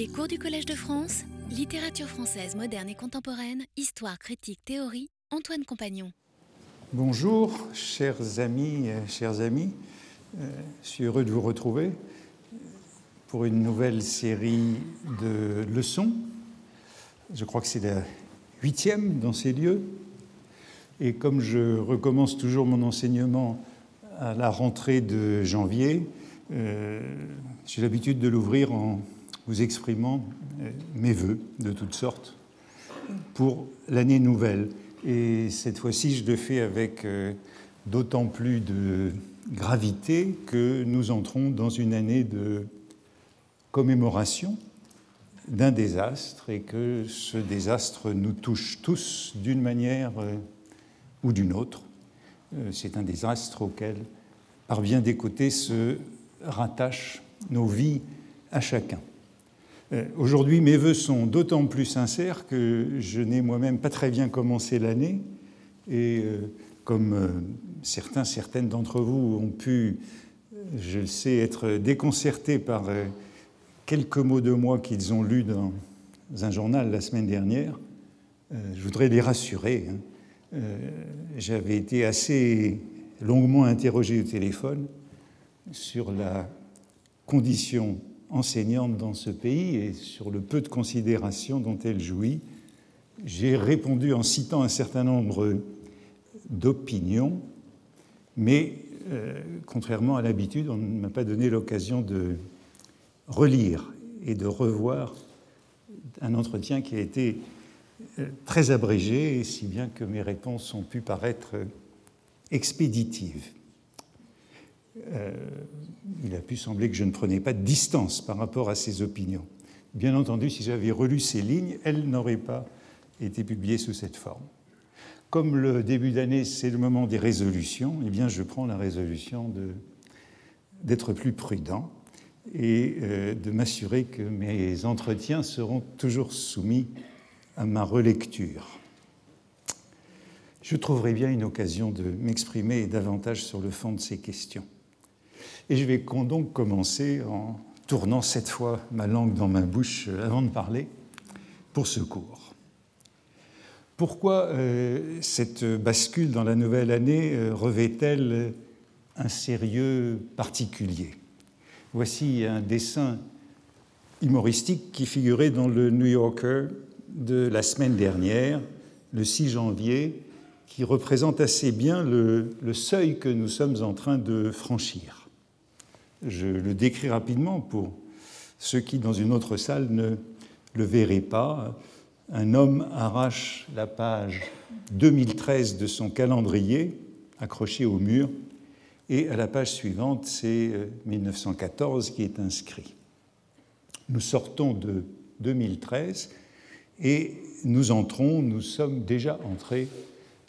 Les cours du Collège de France, littérature française moderne et contemporaine, histoire, critique, théorie, Antoine Compagnon. Bonjour, chers amis, chers amis. Euh, je suis heureux de vous retrouver pour une nouvelle série de leçons. Je crois que c'est la huitième dans ces lieux. Et comme je recommence toujours mon enseignement à la rentrée de janvier, euh, j'ai l'habitude de l'ouvrir en vous exprimant euh, mes voeux de toutes sortes pour l'année nouvelle. Et cette fois-ci, je le fais avec euh, d'autant plus de gravité que nous entrons dans une année de commémoration d'un désastre et que ce désastre nous touche tous d'une manière euh, ou d'une autre. C'est un désastre auquel, par bien des côtés, se rattachent nos vies à chacun. Euh, aujourd'hui, mes voeux sont d'autant plus sincères que je n'ai moi-même pas très bien commencé l'année. Et euh, comme euh, certains, certaines d'entre vous ont pu, je le sais, être déconcertés par quelques mots de moi qu'ils ont lus dans un journal la semaine dernière, je voudrais les rassurer. Hein. J'avais été assez longuement interrogé au téléphone sur la condition enseignante dans ce pays et sur le peu de considération dont elle jouit, j'ai répondu en citant un certain nombre d'opinions, mais euh, contrairement à l'habitude, on ne m'a pas donné l'occasion de relire et de revoir un entretien qui a été euh, très abrégé, si bien que mes réponses ont pu paraître expéditives. Euh, il a pu sembler que je ne prenais pas de distance par rapport à ses opinions. Bien entendu, si j'avais relu ces lignes, elles n'auraient pas été publiées sous cette forme. Comme le début d'année, c'est le moment des résolutions, eh bien, je prends la résolution d'être plus prudent et euh, de m'assurer que mes entretiens seront toujours soumis à ma relecture. Je trouverai bien une occasion de m'exprimer davantage sur le fond de ces questions. Et je vais donc commencer en tournant cette fois ma langue dans ma bouche euh, avant de parler pour ce cours. Pourquoi euh, cette bascule dans la nouvelle année euh, revêt-elle un sérieux particulier? Voici un dessin humoristique qui figurait dans le New Yorker de la semaine dernière, le 6 janvier, qui représente assez bien le, le seuil que nous sommes en train de franchir. Je le décris rapidement pour ceux qui, dans une autre salle, ne le verraient pas. Un homme arrache la page 2013 de son calendrier, accroché au mur, et à la page suivante, c'est 1914 euh, qui est inscrit. Nous sortons de 2013 et nous entrons, nous sommes déjà entrés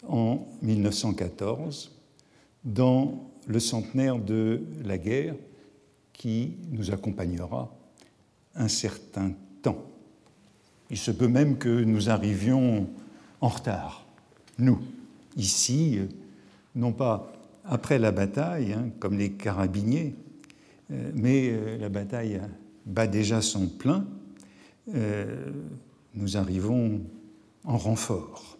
en 1914 dans le centenaire de la guerre qui nous accompagnera un certain temps. Il se peut même que nous arrivions en retard, nous, ici, non pas après la bataille, hein, comme les carabiniers, euh, mais euh, la bataille bat déjà son plein, euh, nous arrivons en renfort.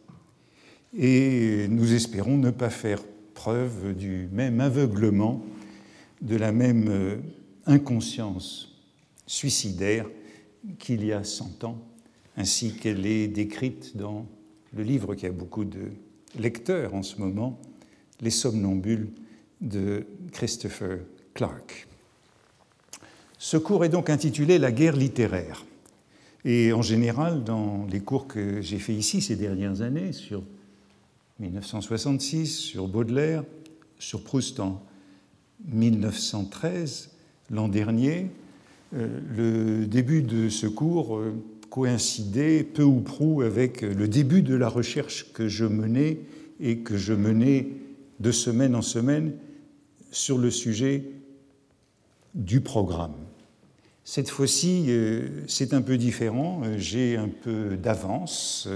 Et nous espérons ne pas faire preuve du même aveuglement, de la même inconscience suicidaire qu'il y a 100 ans, ainsi qu'elle est décrite dans le livre qui a beaucoup de lecteurs en ce moment, Les somnambules de Christopher Clark. Ce cours est donc intitulé La guerre littéraire. Et en général, dans les cours que j'ai faits ici ces dernières années, sur 1966, sur Baudelaire, sur Proust en 1913, l'an dernier, euh, le début de ce cours euh, coïncidait peu ou prou avec le début de la recherche que je menais et que je menais de semaine en semaine sur le sujet du programme. Cette fois-ci, euh, c'est un peu différent, j'ai un peu d'avance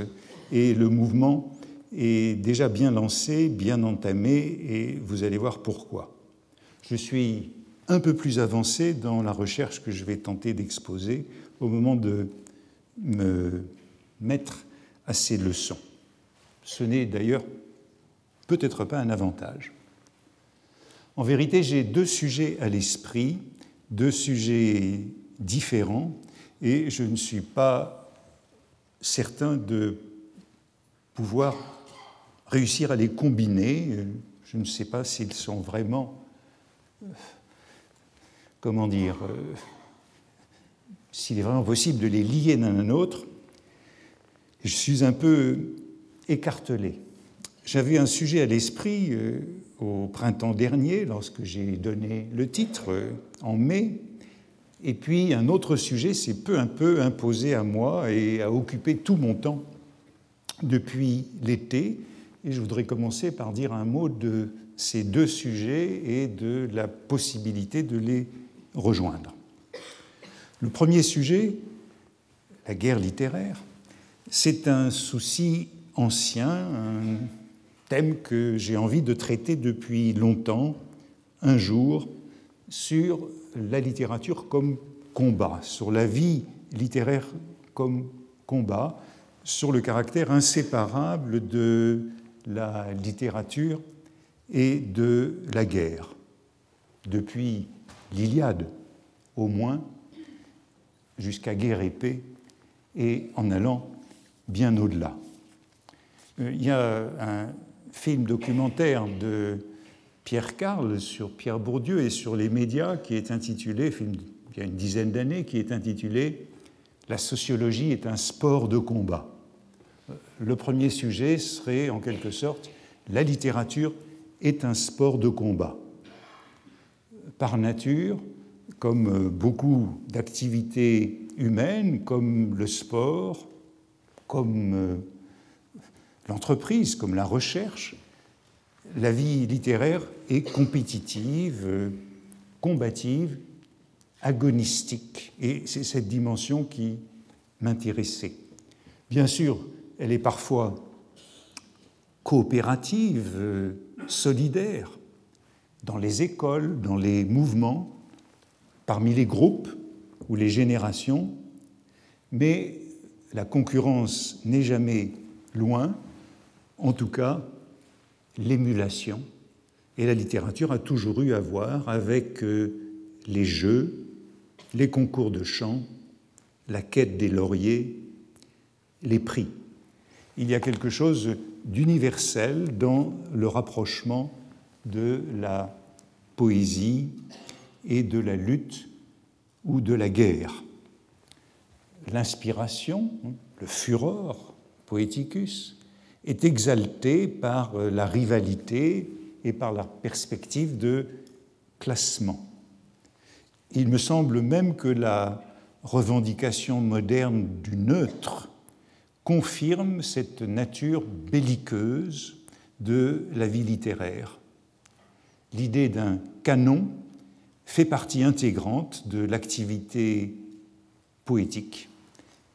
et le mouvement est déjà bien lancé, bien entamé et vous allez voir pourquoi. Je suis un peu plus avancé dans la recherche que je vais tenter d'exposer au moment de me mettre à ces leçons. Ce n'est d'ailleurs peut-être pas un avantage. En vérité, j'ai deux sujets à l'esprit, deux sujets différents, et je ne suis pas certain de pouvoir réussir à les combiner. Je ne sais pas s'ils sont vraiment, comment dire, euh, s'il est vraiment possible de les lier l'un à l'autre. Je suis un peu écartelé. J'avais un sujet à l'esprit euh, au printemps dernier, lorsque j'ai donné le titre euh, en mai, et puis un autre sujet s'est peu à peu imposé à moi et a occupé tout mon temps depuis l'été. Et je voudrais commencer par dire un mot de ces deux sujets et de la possibilité de les rejoindre. Le premier sujet, la guerre littéraire, c'est un souci ancien, un thème que j'ai envie de traiter depuis longtemps, un jour, sur la littérature comme combat, sur la vie littéraire comme combat, sur le caractère inséparable de la littérature et de la guerre. Depuis l'Iliade, au moins, jusqu'à guerre épée, et en allant bien au-delà. Euh, il y a un film documentaire de Pierre Carl sur Pierre Bourdieu et sur les médias qui est intitulé, film il y a une dizaine d'années, qui est intitulé La sociologie est un sport de combat. Le premier sujet serait en quelque sorte La littérature est un sport de combat. Par nature, comme beaucoup d'activités humaines, comme le sport, comme euh, l'entreprise, comme la recherche, la vie littéraire est compétitive, combative, agonistique. Et c'est cette dimension qui m'intéressait. Bien sûr, elle est parfois coopérative, solidaire, dans les écoles, dans les mouvements, parmi les groupes ou les générations, mais la concurrence n'est jamais loin, en tout cas l'émulation. Et la littérature a toujours eu à voir avec euh, les jeux, les concours de chant, la quête des lauriers, les prix. Il y a quelque chose d'universel dans le rapprochement de la poésie et de la lutte ou de la guerre. L'inspiration, le furor poeticus, est exalté par la rivalité et par la perspective de classement. Il me semble même que la revendication moderne du neutre confirme cette nature belliqueuse de la vie littéraire. L'idée d'un canon fait partie intégrante de l'activité poétique,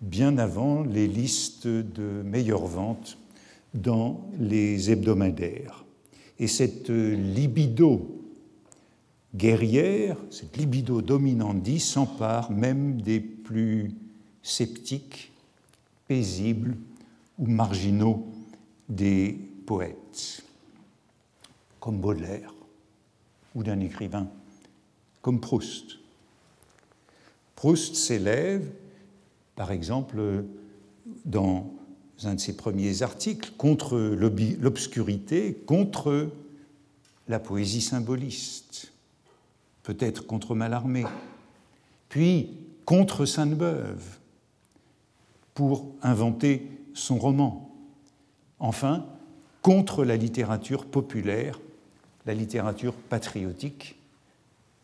bien avant les listes de meilleures ventes dans les hebdomadaires. Et cette libido guerrière, cette libido dominandi s'empare même des plus sceptiques, paisibles ou marginaux des poètes, comme Baudelaire ou d'un écrivain comme Proust. Proust s'élève, par exemple, dans un de ses premiers articles, contre l'obscurité, contre la poésie symboliste, peut-être contre Mallarmé, puis contre Sainte-Beuve, pour inventer son roman. Enfin, contre la littérature populaire, la littérature patriotique,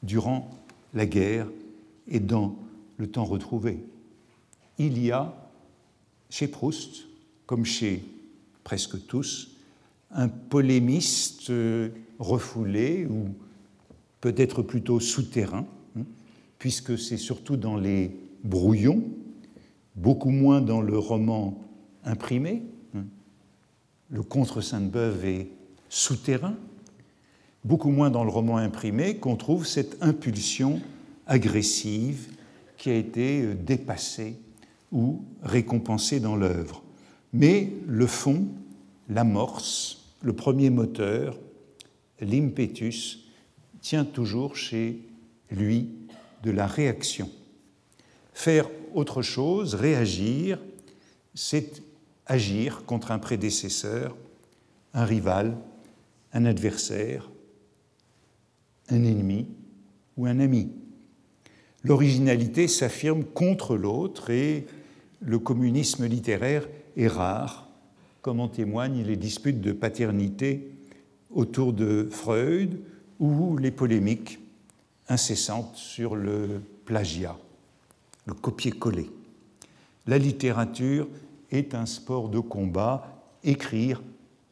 durant la guerre et dans le temps retrouvé. Il y a, chez Proust, comme chez presque tous, un polémiste refoulé ou peut-être plutôt souterrain, hein, puisque c'est surtout dans les brouillons, beaucoup moins dans le roman imprimé. Hein. Le contre Sainte-Beuve est souterrain, beaucoup moins dans le roman imprimé qu'on trouve cette impulsion agressive qui a été dépassé ou récompensé dans l'œuvre. Mais le fond, l'amorce, le premier moteur, l'impetus, tient toujours chez lui de la réaction. Faire autre chose, réagir, c'est agir contre un prédécesseur, un rival, un adversaire, un ennemi ou un ami. L'originalité s'affirme contre l'autre et le communisme littéraire est rare, comme en témoignent les disputes de paternité autour de Freud ou les polémiques incessantes sur le plagiat, le copier-coller. La littérature est un sport de combat. Écrire,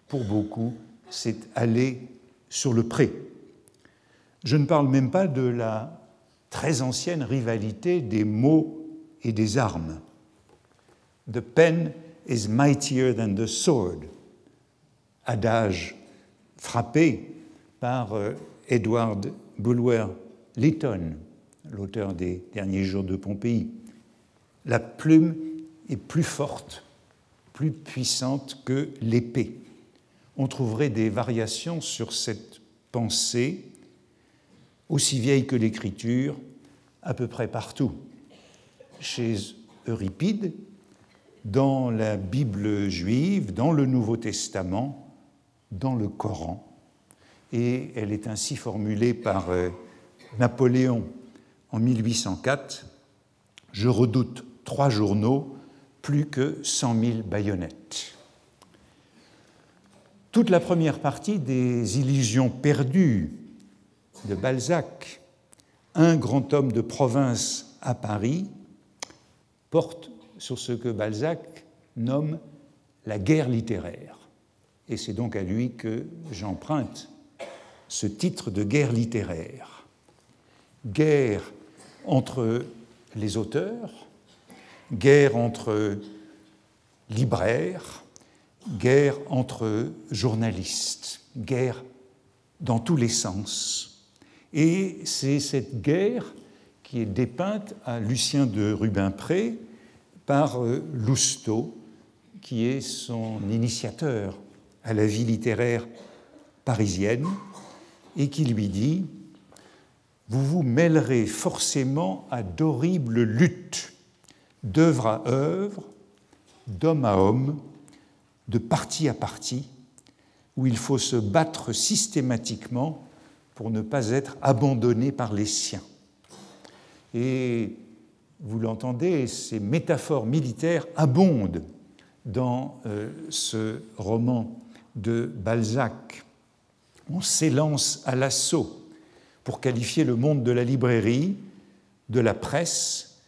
pour beaucoup, c'est aller sur le pré. Je ne parle même pas de la très ancienne rivalité des mots et des armes. The pen is mightier than the sword, adage frappé par euh, Edward Bulwer Lytton, l'auteur des Derniers jours de Pompéi. La plume est plus forte, plus puissante que l'épée. On trouverait des variations sur cette pensée aussi vieille que l'écriture, à peu près partout. Chez Euripide, dans la Bible juive, dans le Nouveau Testament, dans le Coran. Et elle est ainsi formulée par euh, Napoléon en 1804. Je redoute trois journaux, plus que cent mille baïonnettes. Toute la première partie des Illusions perdues de Balzac, un grand homme de province à Paris, porte sur ce que Balzac nomme la guerre littéraire. Et c'est donc à lui que j'emprunte ce titre de guerre littéraire. Guerre entre les auteurs, guerre entre libraires, guerre entre journalistes, guerre dans tous les sens. Et c'est cette guerre qui est dépeinte à Lucien de Rubempré par euh, Lousteau, qui est son initiateur à la vie littéraire parisienne, et qui lui dit Vous vous mêlerez forcément à d'horribles luttes, d'œuvre à œuvre, d'homme à homme, de partie à partie, où il faut se battre systématiquement pour ne pas être abandonné par les siens. Et vous l'entendez, ces métaphores militaires abondent dans euh, ce roman de Balzac. On s'élance à l'assaut pour qualifier le monde de la librairie, de la presse,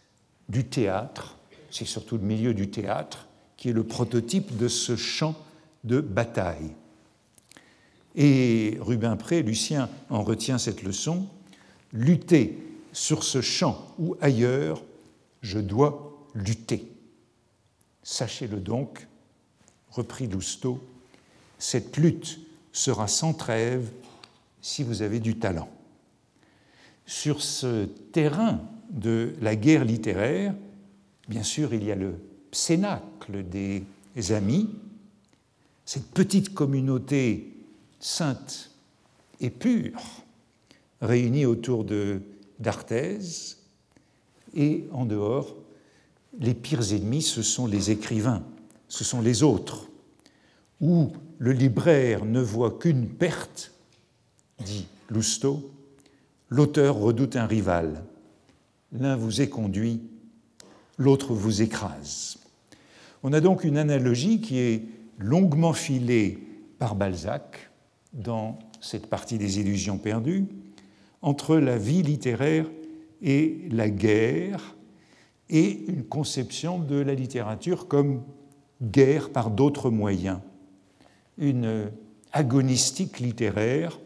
du théâtre, c'est surtout le milieu du théâtre, qui est le prototype de ce champ de bataille. Et Rubempré, Lucien en retient cette leçon, lutter sur ce champ ou ailleurs, je dois lutter. Sachez-le donc, reprit Lousteau, cette lutte sera sans trêve si vous avez du talent. Sur ce terrain de la guerre littéraire, bien sûr, il y a le cénacle des amis, cette petite communauté sainte et pure, réunie autour d'Arthès, et en dehors, les pires ennemis, ce sont les écrivains, ce sont les autres, où le libraire ne voit qu'une perte, dit Lousteau, l'auteur redoute un rival. L'un vous est conduit, l'autre vous écrase. On a donc une analogie qui est longuement filée par Balzac dans cette partie des illusions perdues entre la vie littéraire et la guerre et une conception de la littérature comme guerre par d'autres moyens, une agonistique littéraire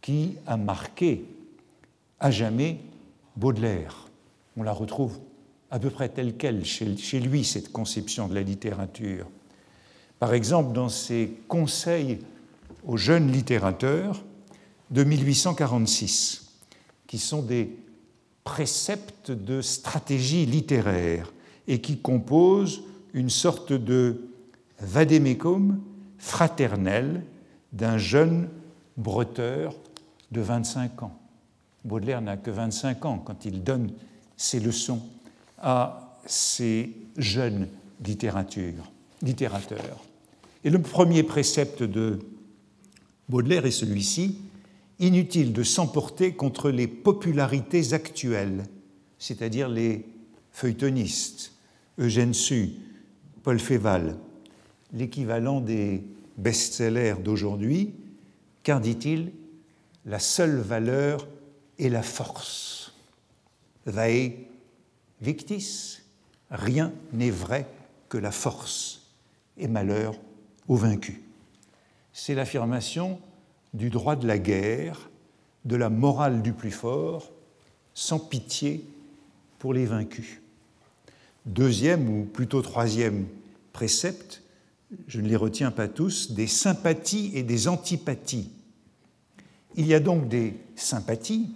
qui a marqué à jamais Baudelaire. On la retrouve à peu près telle qu'elle chez lui, cette conception de la littérature. Par exemple, dans ses conseils aux jeunes littérateurs de 1846, qui sont des préceptes de stratégie littéraire et qui composent une sorte de vadémécum fraternel d'un jeune breteur de 25 ans. Baudelaire n'a que 25 ans quand il donne ses leçons à ces jeunes littérateurs. Et le premier précepte de Baudelaire est celui-ci inutile de s'emporter contre les popularités actuelles, c'est-à-dire les feuilletonistes, Eugène Sue, Paul Féval, l'équivalent des best-sellers d'aujourd'hui, car, dit-il, la seule valeur est la force. Vae victis, rien n'est vrai que la force, et malheur aux vaincus. C'est l'affirmation du droit de la guerre, de la morale du plus fort, sans pitié pour les vaincus. Deuxième ou plutôt troisième précepte, je ne les retiens pas tous, des sympathies et des antipathies. Il y a donc des sympathies,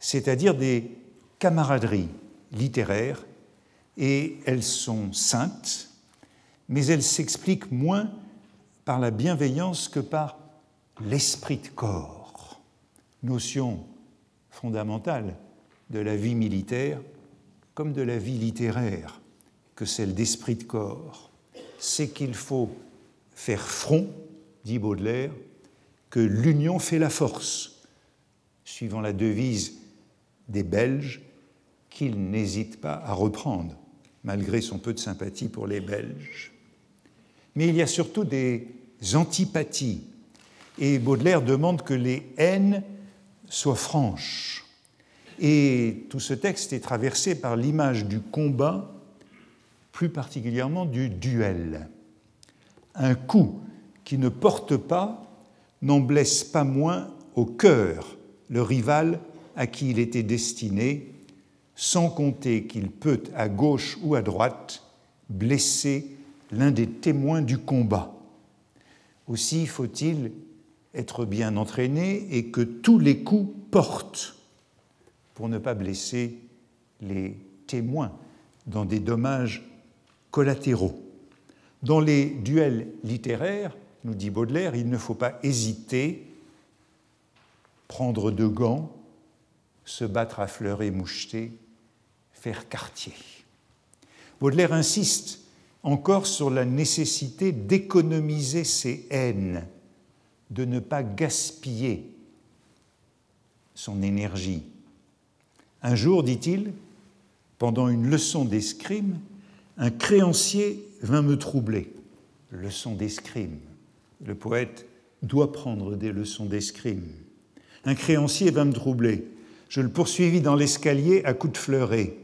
c'est-à-dire des camaraderies littéraires, et elles sont saintes, mais elles s'expliquent moins par la bienveillance que par l'esprit de corps, notion fondamentale de la vie militaire comme de la vie littéraire que celle d'esprit de corps, c'est qu'il faut faire front, dit Baudelaire, que l'union fait la force, suivant la devise des Belges qu'il n'hésite pas à reprendre, malgré son peu de sympathie pour les Belges. Mais il y a surtout des antipathies et Baudelaire demande que les haines soient franches. Et tout ce texte est traversé par l'image du combat, plus particulièrement du duel. Un coup qui ne porte pas n'en blesse pas moins au cœur le rival à qui il était destiné, sans compter qu'il peut, à gauche ou à droite, blesser l'un des témoins du combat. Aussi faut-il être bien entraîné et que tous les coups portent pour ne pas blesser les témoins dans des dommages collatéraux. Dans les duels littéraires, nous dit Baudelaire, il ne faut pas hésiter, prendre de gants, se battre à fleurs et mouchetés, faire quartier. Baudelaire insiste encore sur la nécessité d'économiser ses haines de ne pas gaspiller son énergie. Un jour, dit-il, pendant une leçon d'escrime, un créancier vint me troubler. Leçon d'escrime. Le poète doit prendre des leçons d'escrime. Un créancier vint me troubler. Je le poursuivis dans l'escalier à coups de fleuret.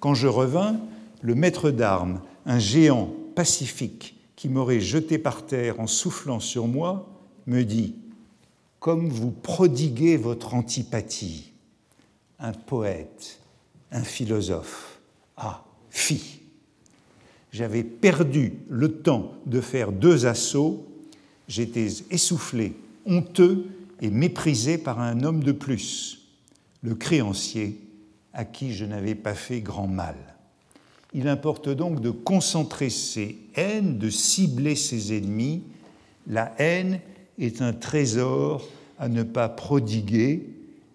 Quand je revins, le maître d'armes, un géant pacifique qui m'aurait jeté par terre en soufflant sur moi, me dit Comme vous prodiguez votre antipathie, un poète, un philosophe, ah, fi J'avais perdu le temps de faire deux assauts, j'étais essoufflé, honteux et méprisé par un homme de plus, le créancier, à qui je n'avais pas fait grand mal. Il importe donc de concentrer ses haines, de cibler ses ennemis. La haine est un trésor à ne pas prodiguer,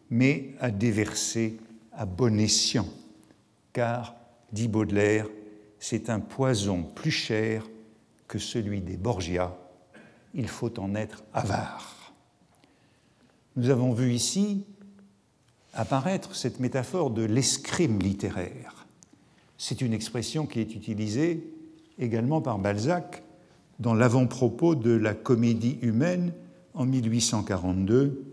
mais à déverser à bon escient. Car, dit Baudelaire, c'est un poison plus cher que celui des Borgia. Il faut en être avare. Nous avons vu ici apparaître cette métaphore de l'escrime littéraire. C'est une expression qui est utilisée également par Balzac dans l'avant-propos de la comédie humaine en 1842,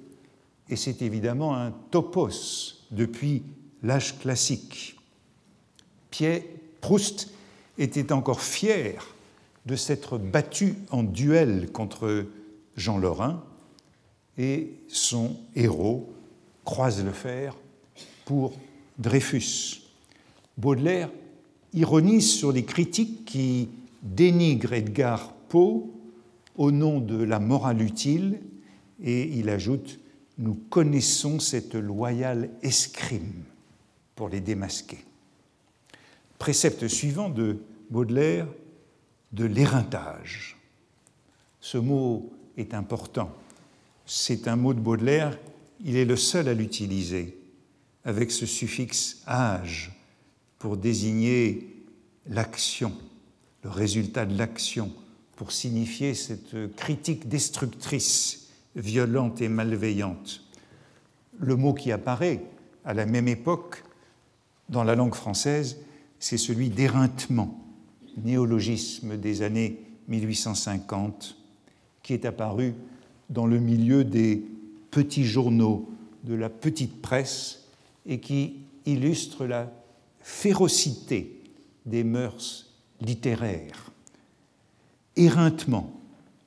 et c'est évidemment un topos depuis l'âge classique. Pierre Proust était encore fier de s'être battu en duel contre Jean Lorrain, et son héros croise le fer pour Dreyfus. Baudelaire ironise sur les critiques qui dénigrent Edgar au nom de la morale utile, et il ajoute Nous connaissons cette loyale escrime. pour les démasquer. Précepte suivant de Baudelaire, de l'éreintage. Ce mot est important. C'est un mot de Baudelaire, il est le seul à l'utiliser, avec ce suffixe âge pour désigner l'action, le résultat de l'action, pour signifier cette critique destructrice, violente et malveillante. Le mot qui apparaît à la même époque dans la langue française, c'est celui d'éreintement, néologisme des années 1850, qui est apparu dans le milieu des petits journaux, de la petite presse, et qui illustre la férocité des mœurs littéraires. Éreintement,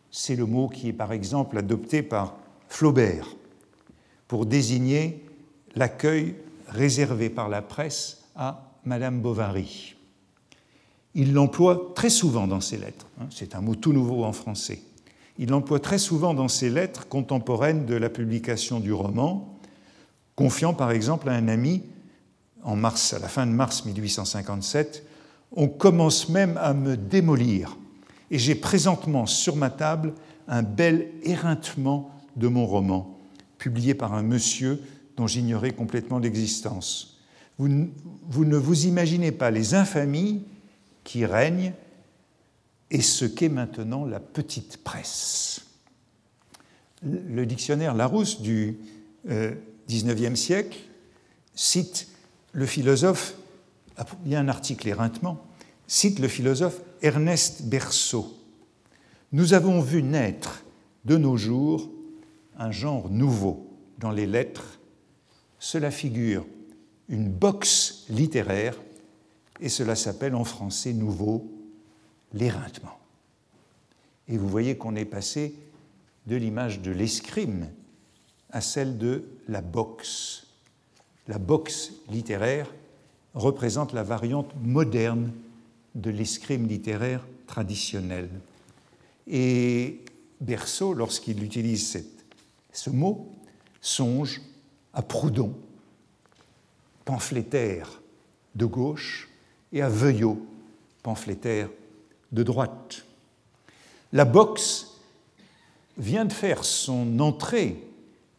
c'est le mot qui est par exemple adopté par Flaubert pour désigner l'accueil réservé par la presse à Madame Bovary. Il l'emploie très souvent dans ses lettres, hein, c'est un mot tout nouveau en français. Il l'emploie très souvent dans ses lettres contemporaines de la publication du roman, confiant par exemple à un ami, en mars, à la fin de mars 1857, On commence même à me démolir, et j'ai présentement sur ma table un bel éreintement de mon roman, publié par un monsieur dont j'ignorais complètement l'existence. Vous, ne vous imaginez pas les infamies qui règnent et ce qu'est maintenant la petite presse. Le dictionnaire Larousse du XIXe euh, siècle cite le philosophe, il y a un article éreintement, cite le philosophe Ernest Berceau. Nous avons vu naître de nos jours un genre nouveau dans les lettres. Cela figure une boxe littéraire et cela s'appelle en français nouveau l'éreintement. Et vous voyez qu'on est passé de l'image de l'escrime à celle de la boxe. La boxe littéraire représente la variante moderne de l'escrime littéraire traditionnel. Et Berceau, lorsqu'il utilise ce mot, songe à Proudhon, pamphlétaire de gauche, et à Veuillot, pamphlétaire de droite. La boxe vient de faire son entrée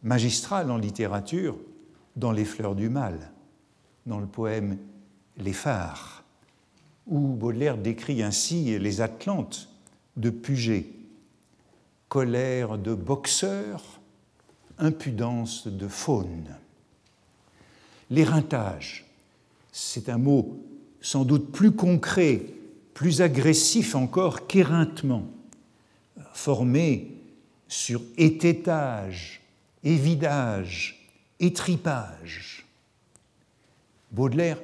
magistrale en littérature dans Les Fleurs du Mal, dans le poème Les Phares, où Baudelaire décrit ainsi les Atlantes de Puget, colère de boxeur, impudence de faune. L'éreintage, c'est un mot sans doute plus concret plus agressif encore qu'éreintement, formé sur ététage, évidage, étripage. Baudelaire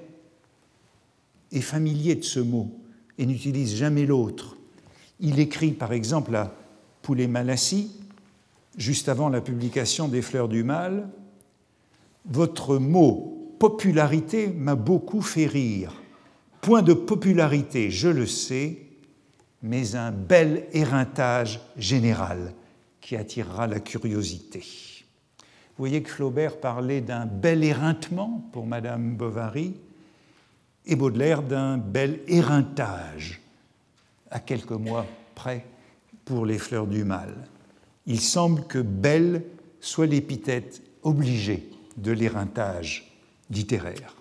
est familier de ce mot et n'utilise jamais l'autre. Il écrit par exemple à Poulet-Malassis, juste avant la publication des Fleurs du Mal, Votre mot popularité m'a beaucoup fait rire point de popularité, je le sais, mais un bel éreintage général qui attirera la curiosité. Vous voyez que Flaubert parlait d'un bel éreintement pour Madame Bovary et Baudelaire d'un bel éreintage à quelques mois près pour les fleurs du mal. Il semble que belle soit l'épithète obligée de l'éreintage littéraire.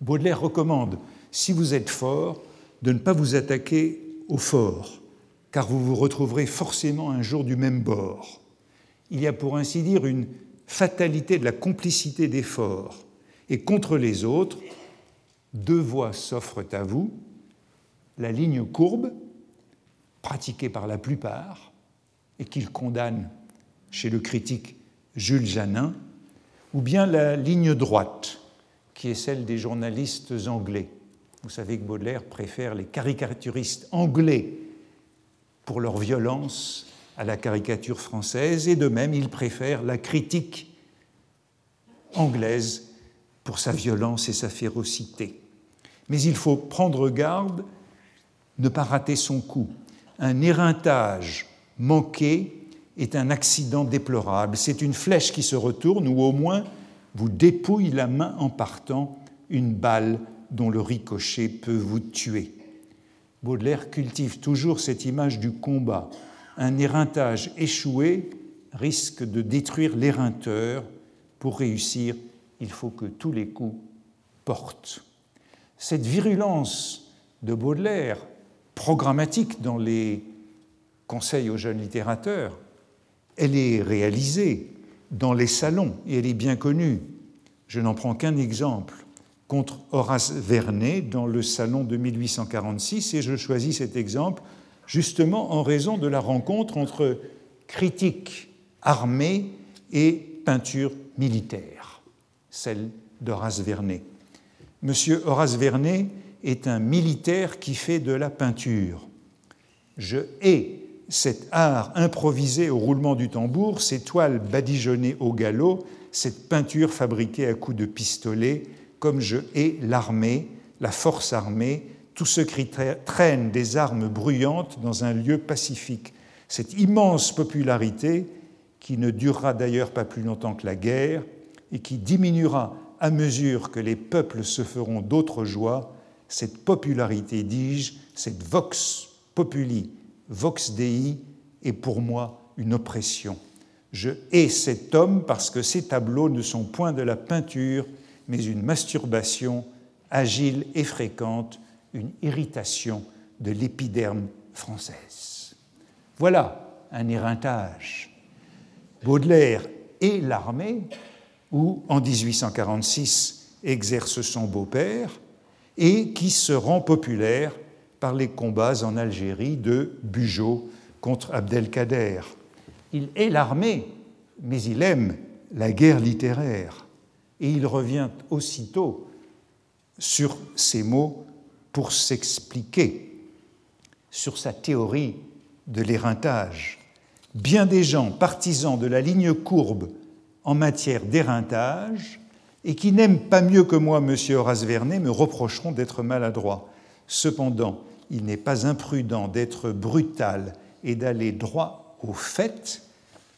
Baudelaire recommande si vous êtes fort, de ne pas vous attaquer aux forts, car vous vous retrouverez forcément un jour du même bord. Il y a pour ainsi dire une fatalité de la complicité des forts, et contre les autres, deux voies s'offrent à vous, la ligne courbe, pratiquée par la plupart, et qu'il condamne chez le critique Jules Janin, ou bien la ligne droite, qui est celle des journalistes anglais, vous savez que Baudelaire préfère les caricaturistes anglais pour leur violence à la caricature française, et de même, il préfère la critique anglaise pour sa violence et sa férocité. Mais il faut prendre garde, ne pas rater son coup. Un éreintage manqué est un accident déplorable. C'est une flèche qui se retourne ou au moins vous dépouille la main en partant une balle dont le ricochet peut vous tuer. Baudelaire cultive toujours cette image du combat. Un éreintage échoué risque de détruire l'éreinteur. Pour réussir, il faut que tous les coups portent. Cette virulence de Baudelaire, programmatique dans les conseils aux jeunes littérateurs, elle est réalisée dans les salons et elle est bien connue. Je n'en prends qu'un exemple contre Horace Vernet dans le salon de 1846 et je choisis cet exemple justement en raison de la rencontre entre critique armée et peinture militaire, celle d'Horace Vernet. Monsieur Horace Vernet est un militaire qui fait de la peinture. Je hais cet art improvisé au roulement du tambour, ces toiles badigeonnées au galop, cette peinture fabriquée à coups de pistolet, comme je hais l'armée, la force armée, tout ce qui traîne des armes bruyantes dans un lieu pacifique. Cette immense popularité, qui ne durera d'ailleurs pas plus longtemps que la guerre, et qui diminuera à mesure que les peuples se feront d'autres joies, cette popularité, dis-je, cette vox populi, vox dei, est pour moi une oppression. Je hais cet homme parce que ses tableaux ne sont point de la peinture, mais une masturbation agile et fréquente, une irritation de l'épiderme française. Voilà un éreintage. Baudelaire et l'armée où en 1846 exerce son beau-père, et qui se rend populaire par les combats en Algérie de Bugeaud contre Abdelkader. Il est l'armée, mais il aime la guerre littéraire, et il revient aussitôt sur ces mots pour s'expliquer sur sa théorie de l'éreintage. Bien des gens partisans de la ligne courbe en matière d'éreintage et qui n'aiment pas mieux que moi M. Horace Vernet me reprocheront d'être maladroit. Cependant, il n'est pas imprudent d'être brutal et d'aller droit au fait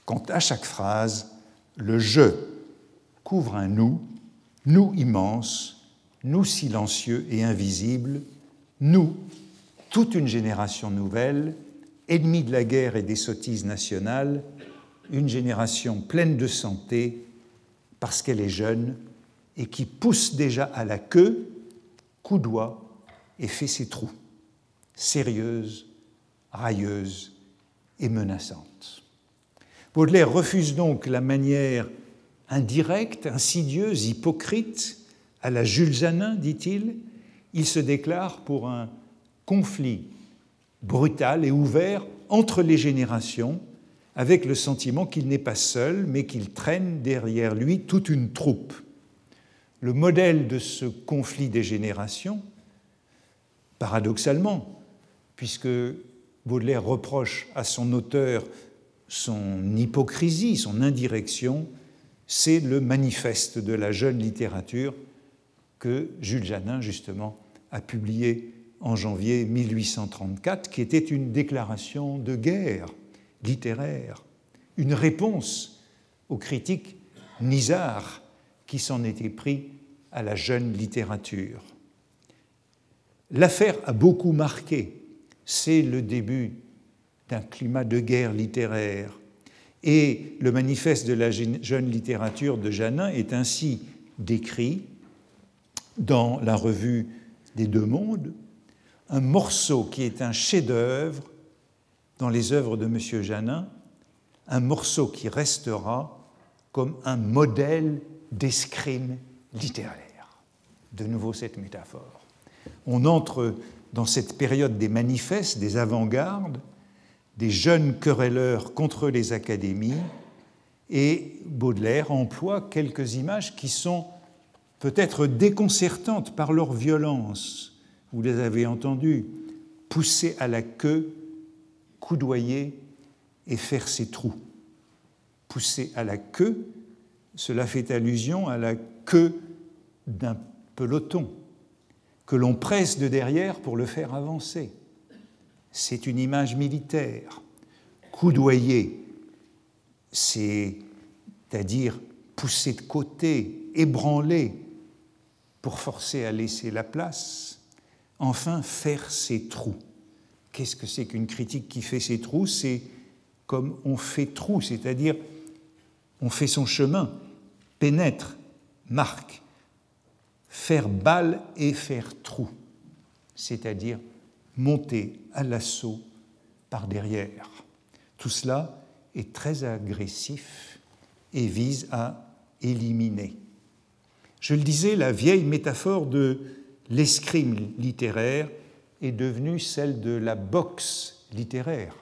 quand à chaque phrase, le je couvre un nous, nous immense, nous silencieux et invisibles, nous, toute une génération nouvelle, ennemie de la guerre et des sottises nationales, une génération pleine de santé parce qu'elle est jeune et qui pousse déjà à la queue, coudoie et fait ses trous, sérieuse, railleuse et menaçante. Baudelaire refuse donc la manière indirecte, insidieuse, hypocrite à la Jules Janin, dit-il. Il se déclare pour un conflit brutal et ouvert entre les générations avec le sentiment qu'il n'est pas seul, mais qu'il traîne derrière lui toute une troupe. Le modèle de ce conflit des générations, paradoxalement, puisque Baudelaire reproche à son auteur son hypocrisie, son indirection, c'est le manifeste de la jeune littérature que Jules Janin, justement, a publié en janvier 1834, qui était une déclaration de guerre littéraire, une réponse aux critiques nizards qui s'en étaient pris à la jeune littérature. L'affaire a beaucoup marqué. C'est le début d'un climat de guerre littéraire. Et le manifeste de la jeune littérature de Janin est ainsi décrit dans la revue des Deux Mondes, un morceau qui est un chef-d'œuvre dans les œuvres de M. Janin un morceau qui restera comme un modèle d'escrime littéraire. De nouveau cette métaphore. On entre dans cette période des manifestes, des avant-gardes, des jeunes querelleurs contre les académies, et Baudelaire emploie quelques images qui sont peut-être déconcertantes par leur violence. Vous les avez entendues, pousser à la queue coudoyer et faire ses trous. Pousser à la queue, cela fait allusion à la queue d'un peloton que l'on presse de derrière pour le faire avancer. C'est une image militaire. Coudoyer, c'est-à-dire pousser de côté, ébranler, pour forcer à laisser la place. Enfin, faire ses trous. Qu'est-ce que c'est qu'une critique qui fait ses trous? C'est comme on fait trou, c'est-à-dire on fait son chemin, pénètre, marque. Faire balle et faire trou, c'est-à-dire monter à l'assaut par derrière. Tout cela est très agressif et vise à éliminer. Je le disais, la vieille métaphore de l'escrime littéraire est devenue celle de la boxe littéraire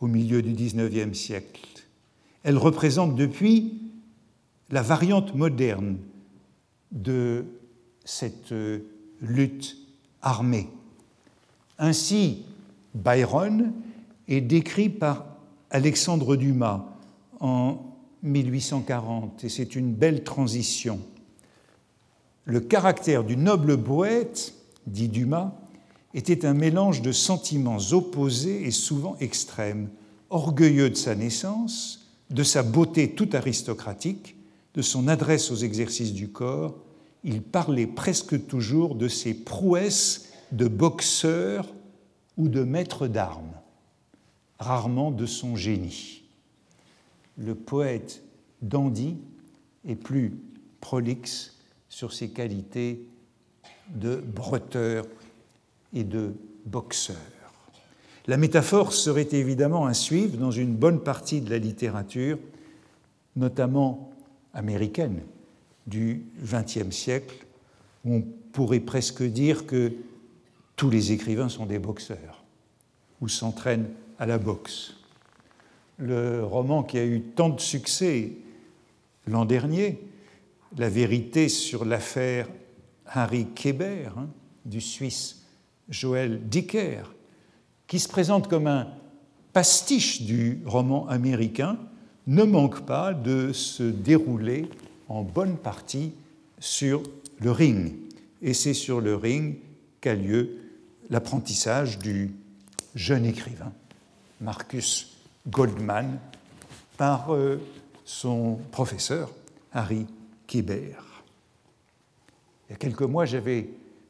au milieu du XIXe siècle. Elle représente depuis la variante moderne de cette lutte armée. Ainsi, Byron est décrit par Alexandre Dumas en 1840, et c'est une belle transition. Le caractère du noble poète, dit Dumas, était un mélange de sentiments opposés et souvent extrêmes, orgueilleux de sa naissance, de sa beauté toute aristocratique, de son adresse aux exercices du corps, il parlait presque toujours de ses prouesses de boxeur ou de maître d'armes rarement de son génie. Le poète dandy est plus prolixe sur ses qualités de bretteur et de boxeur. La métaphore serait évidemment à suivre dans une bonne partie de la littérature, notamment américaine du XXe siècle, où on pourrait presque dire que tous les écrivains sont des boxeurs ou s'entraînent à la boxe. Le roman qui a eu tant de succès l'an dernier, La vérité sur l'affaire Harry Kéber, hein, du Suisse Joël Dicker, qui se présente comme un pastiche du roman américain, ne manque pas de se dérouler en bonne partie sur le ring. Et c'est sur le ring qu'a lieu l'apprentissage du jeune écrivain. Marcus Goldman par euh, son professeur Harry Il y a quelques mois, j'avais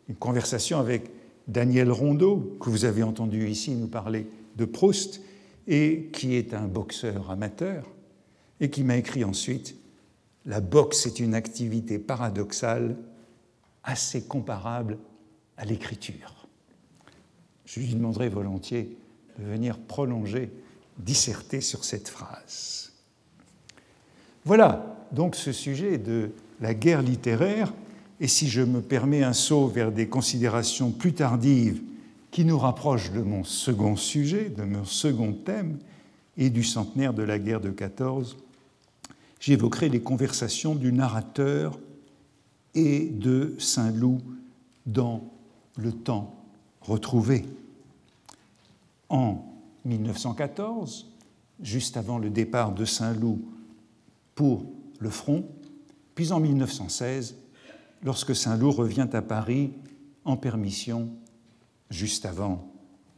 une conversation avec Daniel Rondeau, que vous avez entendu ici nous parler de Proust, et qui est un boxeur amateur, et qui m'a écrit ensuite La boxe est une activité paradoxale assez comparable à l'écriture. Je lui demanderai volontiers de venir prolonger, disserter sur cette phrase. Voilà donc ce sujet de la guerre littéraire, et si je me permets un saut vers des considérations plus tardives qui nous rapprochent de mon second sujet, de mon second thème, et du centenaire de la guerre de 14, j'évoquerai les conversations du narrateur et de Saint-Loup dans le temps retrouvé. En 1914, juste avant le départ de Saint-Loup pour le front, puis en 1916, lorsque Saint-Loup revient à Paris en permission juste avant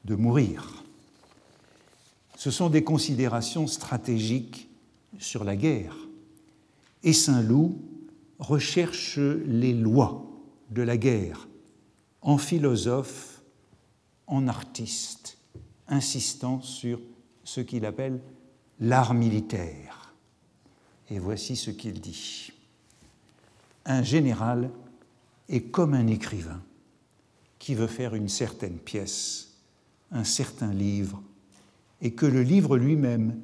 de mourir. Ce sont des considérations stratégiques sur la guerre. Et Saint-Loup recherche les lois de la guerre en philosophe, en artiste, insistant sur ce qu'il appelle l'art militaire. Et voici ce qu'il dit. Un général est comme un écrivain qui veut faire une certaine pièce, un certain livre, et que le livre lui-même,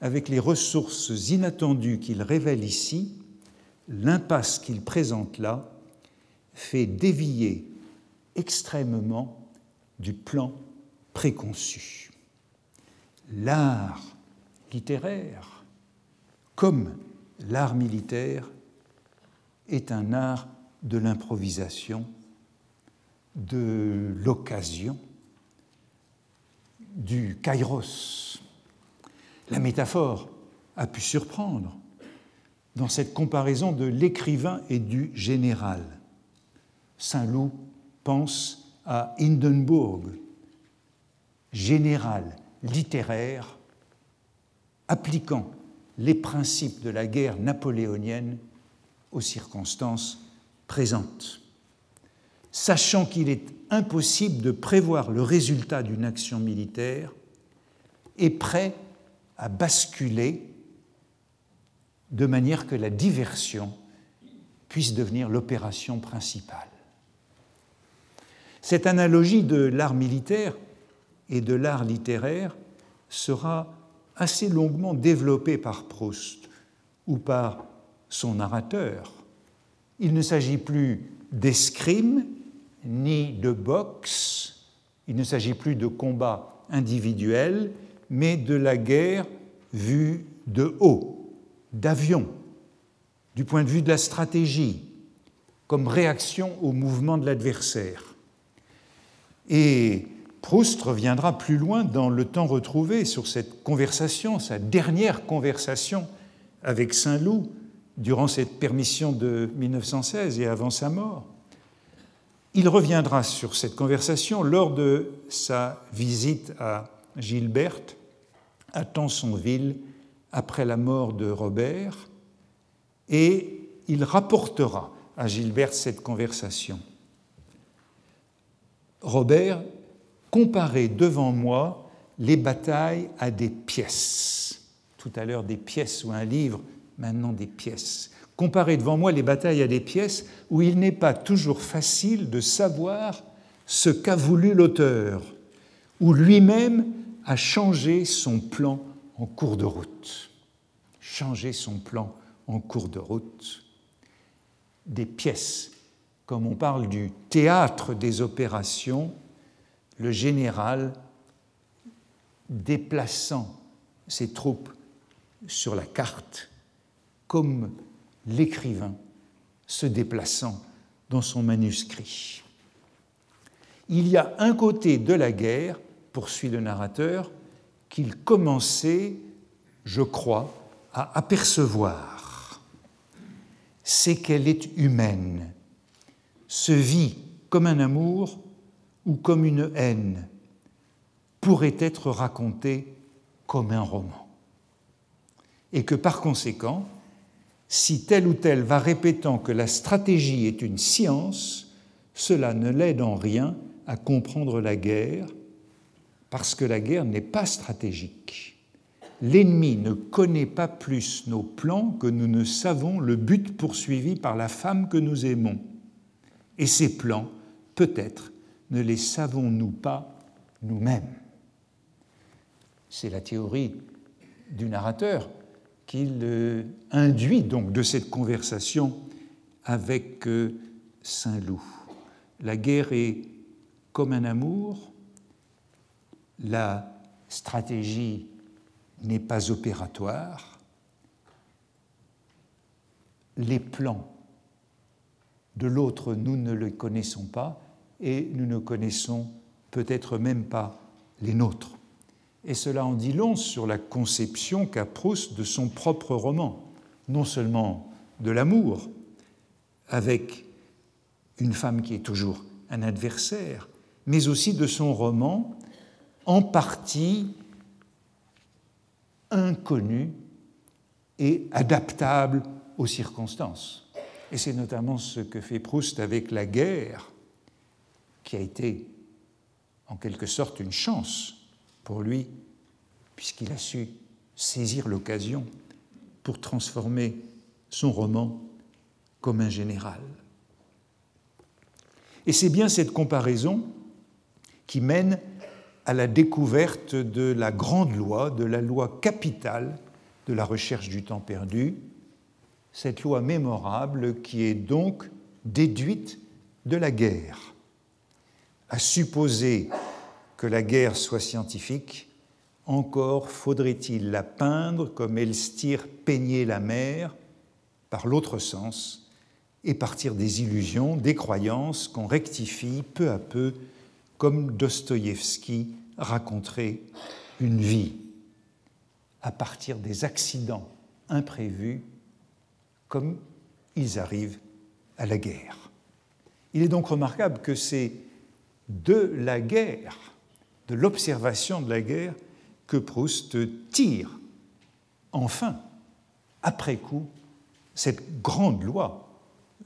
avec les ressources inattendues qu'il révèle ici, l'impasse qu'il présente là, fait dévier extrêmement du plan préconçu. L'art littéraire, comme l'art militaire, est un art de l'improvisation, de l'occasion, du kairos. La métaphore a pu surprendre dans cette comparaison de l'écrivain et du général. Saint-Loup pense à Hindenburg, général, littéraire, appliquant les principes de la guerre napoléonienne aux circonstances présente, sachant qu'il est impossible de prévoir le résultat d'une action militaire, est prêt à basculer de manière que la diversion puisse devenir l'opération principale. Cette analogie de l'art militaire et de l'art littéraire sera assez longuement développée par Proust ou par son narrateur. Il ne s'agit plus d'escrime ni de boxe, il ne s'agit plus de combat individuel, mais de la guerre vue de haut, d'avion, du point de vue de la stratégie, comme réaction au mouvement de l'adversaire. Et Proust reviendra plus loin dans le temps retrouvé sur cette conversation, sa dernière conversation avec Saint-Loup durant cette permission de 1916 et avant sa mort. Il reviendra sur cette conversation lors de sa visite à Gilberte, à Tansonville, après la mort de Robert, et il rapportera à Gilberte cette conversation. Robert comparait devant moi les batailles à des pièces. Tout à l'heure des pièces ou un livre, maintenant des pièces. Comparer devant moi les batailles à des pièces où il n'est pas toujours facile de savoir ce qu'a voulu l'auteur, où lui-même a changé son plan en cours de route. Changer son plan en cours de route. Des pièces, comme on parle du théâtre des opérations, le général déplaçant ses troupes sur la carte comme l'écrivain se déplaçant dans son manuscrit. Il y a un côté de la guerre, poursuit le narrateur, qu'il commençait, je crois, à apercevoir. C'est qu'elle est humaine, se vit comme un amour ou comme une haine pourrait être racontée comme un roman. Et que par conséquent, si tel ou tel va répétant que la stratégie est une science, cela ne l'aide en rien à comprendre la guerre, parce que la guerre n'est pas stratégique. L'ennemi ne connaît pas plus nos plans que nous ne savons le but poursuivi par la femme que nous aimons. Et ces plans, peut-être, ne les savons-nous pas nous-mêmes? C'est la théorie du narrateur qu'il induit donc de cette conversation avec euh, Saint-Loup. La guerre est comme un amour, la stratégie n'est pas opératoire, les plans de l'autre, nous ne les connaissons pas, et nous ne connaissons peut-être même pas les nôtres. Et cela en dit long sur la conception qu'a Proust de son propre roman, non seulement de l'amour, avec une femme qui est toujours un adversaire, mais aussi de son roman, en partie inconnu et adaptable aux circonstances. Et c'est notamment ce que fait Proust avec la guerre, qui a été en quelque sorte une chance pour lui, puisqu'il a su saisir l'occasion pour transformer son roman comme un général. Et c'est bien cette comparaison qui mène à la découverte de la grande loi, de la loi capitale de la recherche du temps perdu, cette loi mémorable qui est donc déduite de la guerre à supposer que la guerre soit scientifique, encore faudrait-il la peindre comme Elstir peignait la mer, par l'autre sens, et partir des illusions, des croyances qu'on rectifie peu à peu, comme Dostoïevski raconterait une vie, à partir des accidents imprévus, comme ils arrivent à la guerre. Il est donc remarquable que ces de la guerre, de l'observation de la guerre, que Proust tire enfin, après coup, cette grande loi,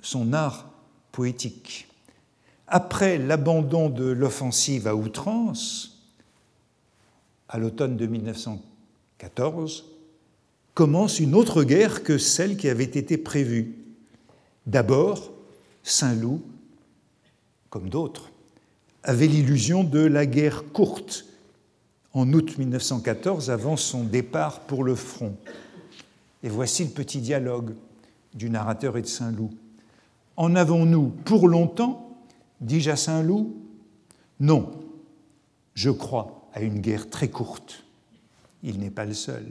son art poétique. Après l'abandon de l'offensive à outrance, à l'automne de 1914, commence une autre guerre que celle qui avait été prévue. D'abord, Saint-Loup, comme d'autres, avait l'illusion de la guerre courte en août 1914 avant son départ pour le front. Et voici le petit dialogue du narrateur et de Saint-Loup. En avons-nous pour longtemps? Dis-je à Saint-Loup Non, je crois à une guerre très courte. Il n'est pas le seul.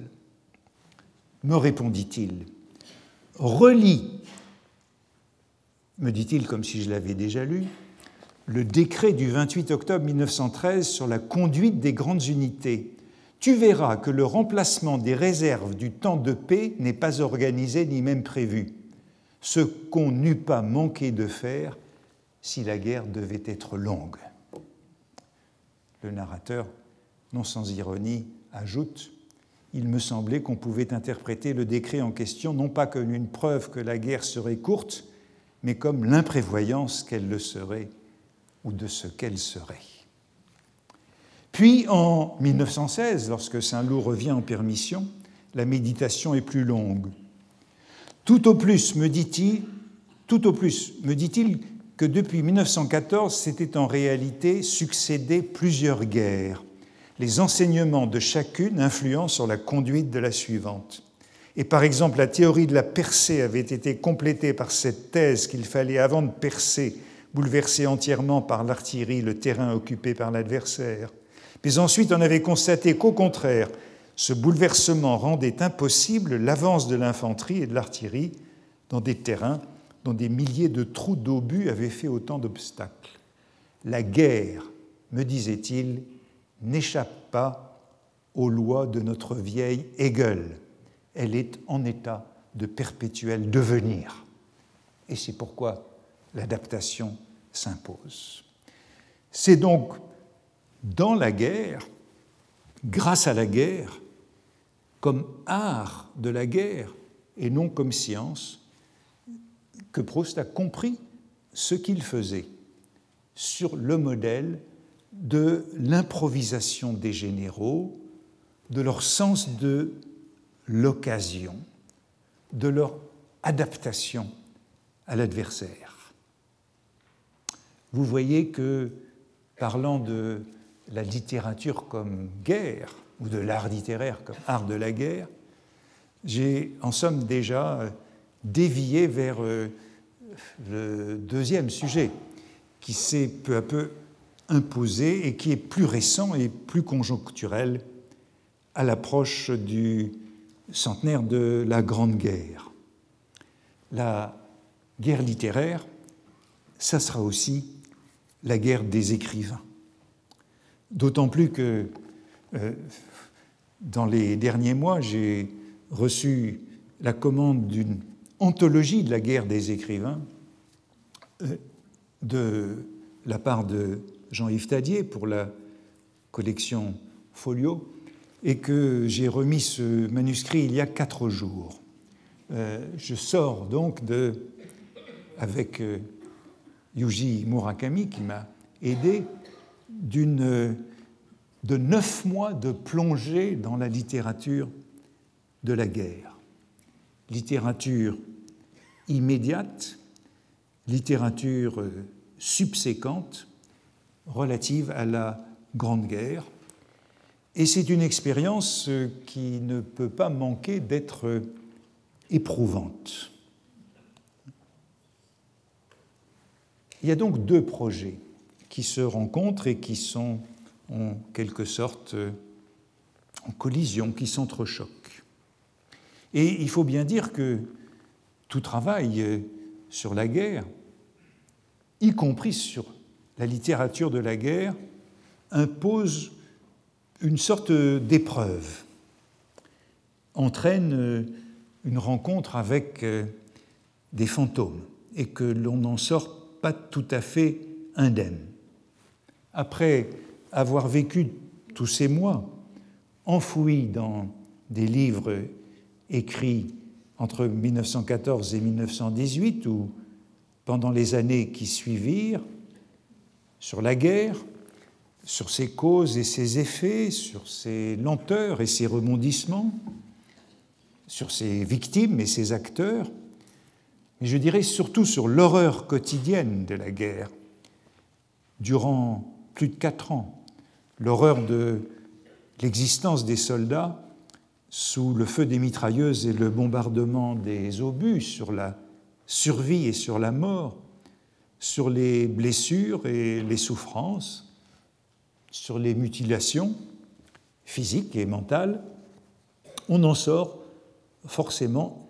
Me répondit-il. Relis, me dit-il comme si je l'avais déjà lu, le décret du 28 octobre 1913 sur la conduite des grandes unités. Tu verras que le remplacement des réserves du temps de paix n'est pas organisé ni même prévu, ce qu'on n'eût pas manqué de faire si la guerre devait être longue. Le narrateur, non sans ironie, ajoute Il me semblait qu'on pouvait interpréter le décret en question non pas comme une preuve que la guerre serait courte, mais comme l'imprévoyance qu'elle le serait ou de ce qu'elle serait. Puis en 1916, lorsque Saint-Loup revient en permission, la méditation est plus longue. Tout au plus, me dit-il, tout au plus, me dit-il que depuis 1914 s'étaient en réalité succédé plusieurs guerres, les enseignements de chacune influant sur la conduite de la suivante. Et par exemple, la théorie de la percée avait été complétée par cette thèse qu'il fallait, avant de percer, bouleverser entièrement par l'artillerie le terrain occupé par l'adversaire. Mais ensuite, on avait constaté qu'au contraire, ce bouleversement rendait impossible l'avance de l'infanterie et de l'artillerie dans des terrains dont des milliers de trous d'obus avaient fait autant d'obstacles. La guerre, me disait-il, n'échappe pas aux lois de notre vieille Hegel. Elle est en état de perpétuel devenir. Et c'est pourquoi l'adaptation s'impose. C'est donc dans la guerre, grâce à la guerre, comme art de la guerre et non comme science, que Proust a compris ce qu'il faisait sur le modèle de l'improvisation des généraux, de leur sens de l'occasion, de leur adaptation à l'adversaire. Vous voyez que, parlant de la littérature comme guerre, ou de l'art littéraire comme art de la guerre, j'ai en somme déjà dévié vers euh, le deuxième sujet qui s'est peu à peu imposé et qui est plus récent et plus conjoncturel à l'approche du centenaire de la Grande Guerre. La guerre littéraire, ça sera aussi la guerre des écrivains. D'autant plus que euh, dans les derniers mois, j'ai reçu la commande d'une anthologie de la guerre des écrivains euh, de la part de Jean-Yves Tadier pour la collection Folio et que j'ai remis ce manuscrit il y a quatre jours. Euh, je sors donc de, avec Yuji Murakami qui m'a aidé, d'une, de neuf mois de plongée dans la littérature de la guerre. Littérature immédiate, littérature euh, subséquente relative à la Grande Guerre. Et c'est une expérience euh, qui ne peut pas manquer d'être euh, éprouvante. Il y a donc deux projets qui se rencontrent et qui sont en quelque sorte en collision, qui s'entrechoquent. Et il faut bien dire que tout travail euh, sur la guerre, y compris sur la littérature de la guerre, impose une sorte d'épreuve, entraîne euh, une rencontre avec euh, des fantômes et que l'on n'en sort pas tout à fait indemne. Après avoir vécu tous ces mois enfouis dans des livres écrits entre 1914 et 1918, où pendant les années qui suivirent sur la guerre, sur ses causes et ses effets, sur ses lenteurs et ses rebondissements, sur ses victimes et ses acteurs, mais je dirais surtout sur l'horreur quotidienne de la guerre, durant plus de quatre ans, l'horreur de l'existence des soldats sous le feu des mitrailleuses et le bombardement des obus, sur la survie et sur la mort, sur les blessures et les souffrances, sur les mutilations physiques et mentales, on en sort forcément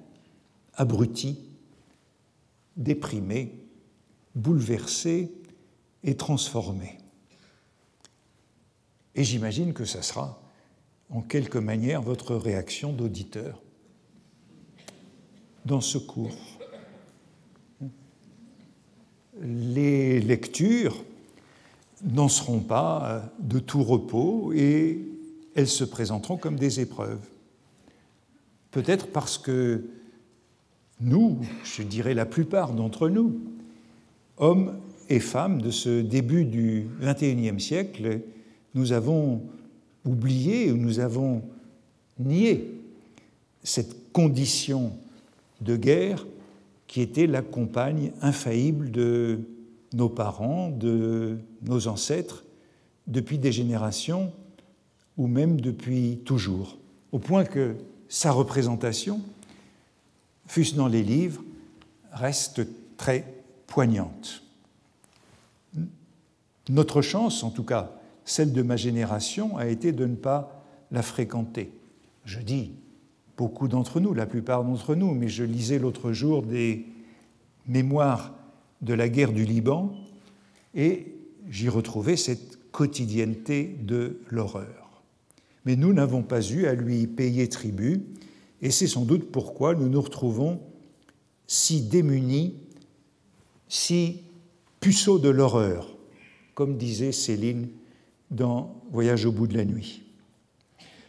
abruti, déprimé, bouleversé et transformé. Et j'imagine que ça sera en quelque manière votre réaction d'auditeur dans ce cours. Les lectures n'en seront pas de tout repos et elles se présenteront comme des épreuves. Peut-être parce que nous, je dirais la plupart d'entre nous, hommes et femmes de ce début du XXIe siècle, nous avons oublié ou nous avons nié cette condition de guerre qui était la compagne infaillible de nos parents, de nos ancêtres, depuis des générations ou même depuis toujours, au point que sa représentation, fût-ce dans les livres, reste très poignante. Notre chance, en tout cas celle de ma génération, a été de ne pas la fréquenter. Je dis beaucoup d'entre nous, la plupart d'entre nous, mais je lisais l'autre jour des mémoires de la guerre du Liban et j'y retrouvais cette quotidienneté de l'horreur. Mais nous n'avons pas eu à lui payer tribut et c'est sans doute pourquoi nous nous retrouvons si démunis, si puceaux de l'horreur, comme disait Céline dans Voyage au bout de la nuit.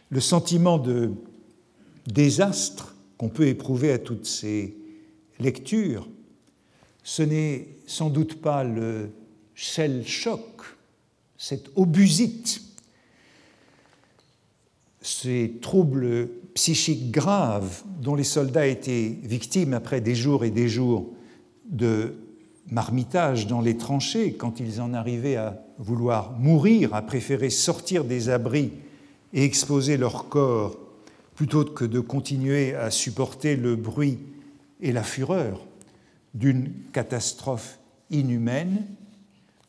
Le sentiment de désastre qu'on peut éprouver à toutes ces lectures, ce n'est sans doute pas le shell choc, cette obusite, ces troubles psychiques graves dont les soldats étaient victimes après des jours et des jours de marmitage dans les tranchées, quand ils en arrivaient à vouloir mourir, à préférer sortir des abris et exposer leur corps plutôt que de continuer à supporter le bruit et la fureur d'une catastrophe inhumaine,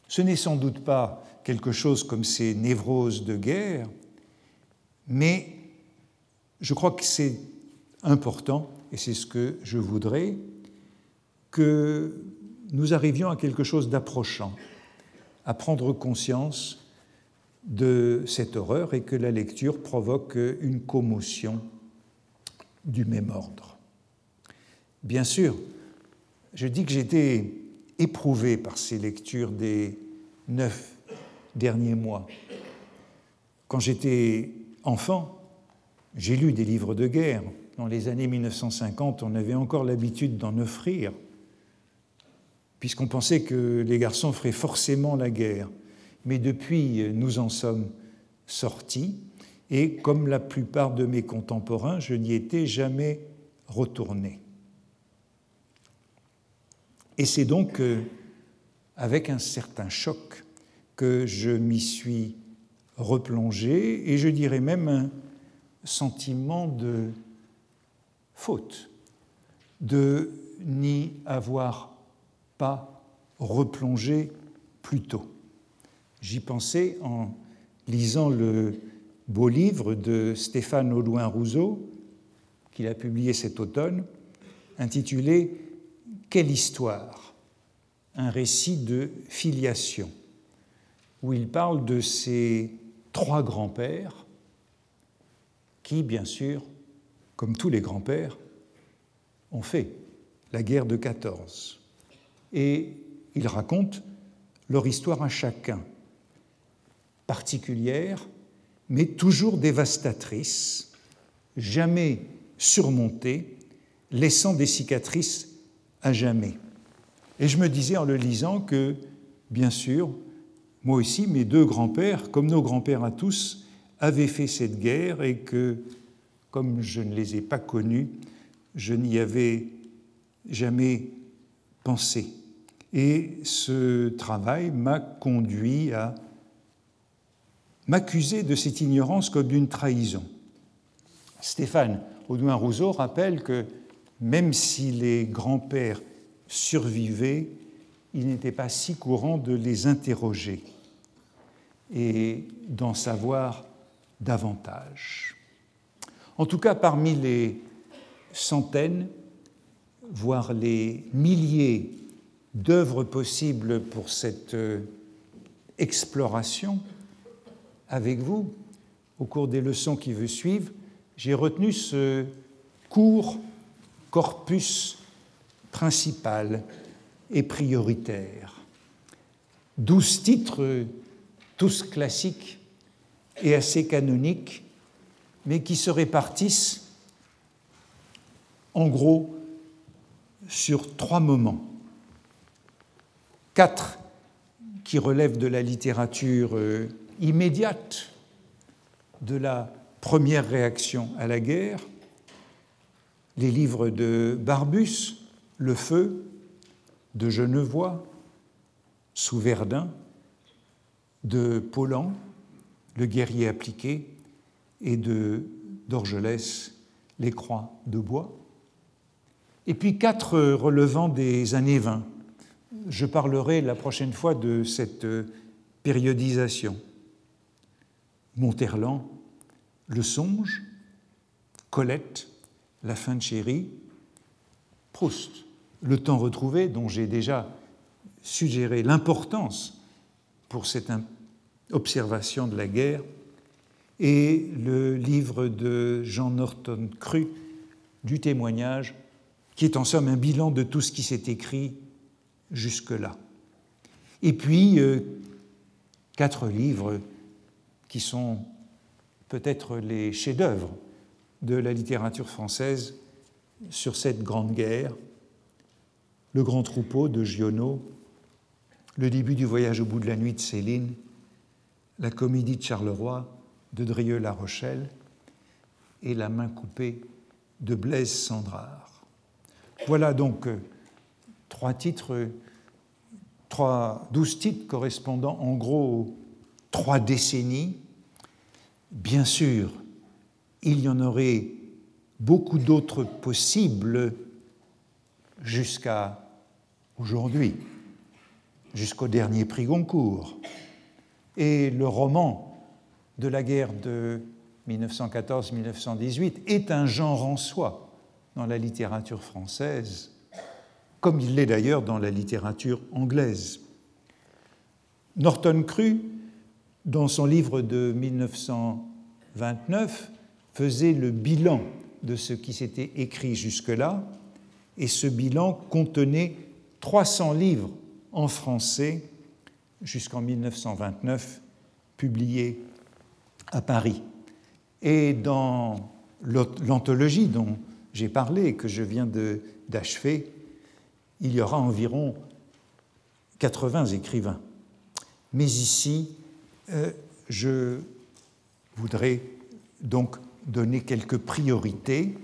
ce n'est sans doute pas quelque chose comme ces névroses de guerre, mais je crois que c'est important, et c'est ce que je voudrais, que nous arrivions à quelque chose d'approchant, à prendre conscience de cette horreur et que la lecture provoque une commotion du même ordre. Bien sûr, je dis que j'étais éprouvé par ces lectures des neuf derniers mois. Quand j'étais enfant, j'ai lu des livres de guerre. Dans les années 1950, on avait encore l'habitude d'en offrir puisqu'on pensait que les garçons feraient forcément la guerre. Mais depuis, nous en sommes sortis, et comme la plupart de mes contemporains, je n'y étais jamais retourné. Et c'est donc euh, avec un certain choc que je m'y suis replongé, et je dirais même sentiment de faute, de n'y avoir pas replonger plus tôt. J'y pensais en lisant le beau livre de Stéphane Audouin-Rousseau, qu'il a publié cet automne, intitulé Quelle histoire? Un récit de filiation, où il parle de ses trois grands-pères qui, bien sûr, comme tous les grands-pères, ont fait la guerre de 14 et ils racontent leur histoire à chacun, particulière, mais toujours dévastatrice, jamais surmontée, laissant des cicatrices à jamais. Et je me disais en le lisant que, bien sûr, moi aussi, mes deux grands-pères, comme nos grands-pères à tous, avaient fait cette guerre et que, comme je ne les ai pas connus, je n'y avais jamais pensé. Et ce travail m'a conduit à m'accuser de cette ignorance comme d'une trahison. Stéphane Audouin-Rousseau rappelle que même si les grands-pères survivaient, il n'était pas si courant de les interroger et d'en savoir davantage. En tout cas, parmi les centaines, voire les milliers d'œuvres possibles pour cette euh, exploration avec vous, au cours des leçons qui vous suivent, j'ai retenu ce court corpus principal et prioritaire. Douze titres, tous classiques et assez canoniques, mais qui se répartissent en gros sur trois moments. Quatre qui relèvent de la littérature euh, immédiate, de la première réaction à la guerre, les livres de Barbus, Le Feu, de Genevois, Sous Verdun, de Paulan, Le guerrier appliqué, et de d'Orgelès, Les croix de bois. Et puis quatre relevant des années 20. Je parlerai la prochaine fois de cette périodisation. Monterland, Le songe, Colette, La fin de chérie, Proust, Le temps retrouvé, dont j'ai déjà suggéré l'importance pour cette observation de la guerre, et le livre de Jean Norton Cru du témoignage qui est en somme un bilan de tout ce qui s'est écrit jusque-là. Et puis, euh, quatre livres qui sont peut-être les chefs-d'œuvre de la littérature française sur cette grande guerre, Le Grand Troupeau de Giono, Le début du voyage au bout de la nuit de Céline, La comédie de Charleroi de Drieux-La Rochelle et La main coupée de Blaise Sandrard. Voilà donc euh, trois titres, trois, douze titres correspondant en gros aux trois décennies. Bien sûr, il y en aurait beaucoup d'autres possibles jusqu'à aujourd'hui, jusqu'au dernier prix Goncourt. Et le roman de la guerre de 1914-1918 est un genre en soi dans la littérature française, comme il l'est d'ailleurs dans la littérature anglaise. Norton Cru, dans son livre de 1929, faisait le bilan de ce qui s'était écrit jusque-là, et ce bilan contenait 300 livres en français jusqu'en 1929, publiés à Paris. Et dans l'anthologie dont j'ai parlé et que je viens d'achever, il y aura environ 80 écrivains. Mais ici, euh, je voudrais donc donner quelques priorités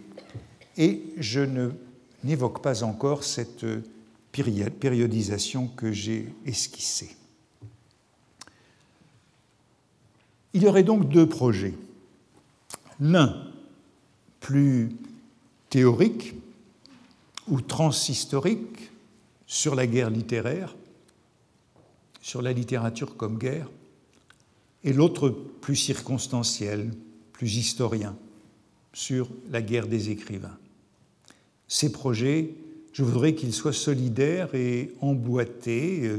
et je n'évoque pas encore cette périodisation que j'ai esquissée. Il y aurait donc deux projets. L'un plus théorique ou transhistorique sur la guerre littéraire, sur la littérature comme guerre, et l'autre plus circonstanciel, plus historien, sur la guerre des écrivains. Ces projets, je voudrais qu'ils soient solidaires et emboîtés.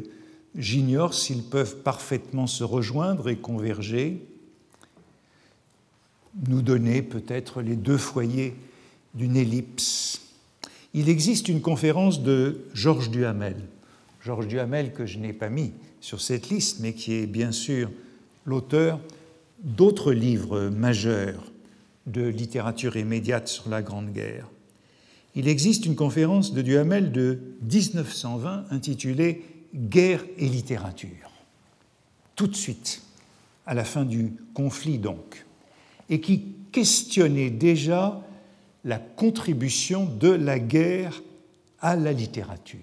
J'ignore s'ils peuvent parfaitement se rejoindre et converger, nous donner peut-être les deux foyers d'une ellipse. Il existe une conférence de Georges Duhamel. Georges Duhamel que je n'ai pas mis sur cette liste, mais qui est bien sûr l'auteur d'autres livres majeurs de littérature immédiate sur la Grande Guerre. il existe une conférence de Duhamel de 1920 intitulée Guerre et littérature, tout de suite, à la fin du conflit donc, et qui questionnait déjà la contribution de la guerre à la littérature.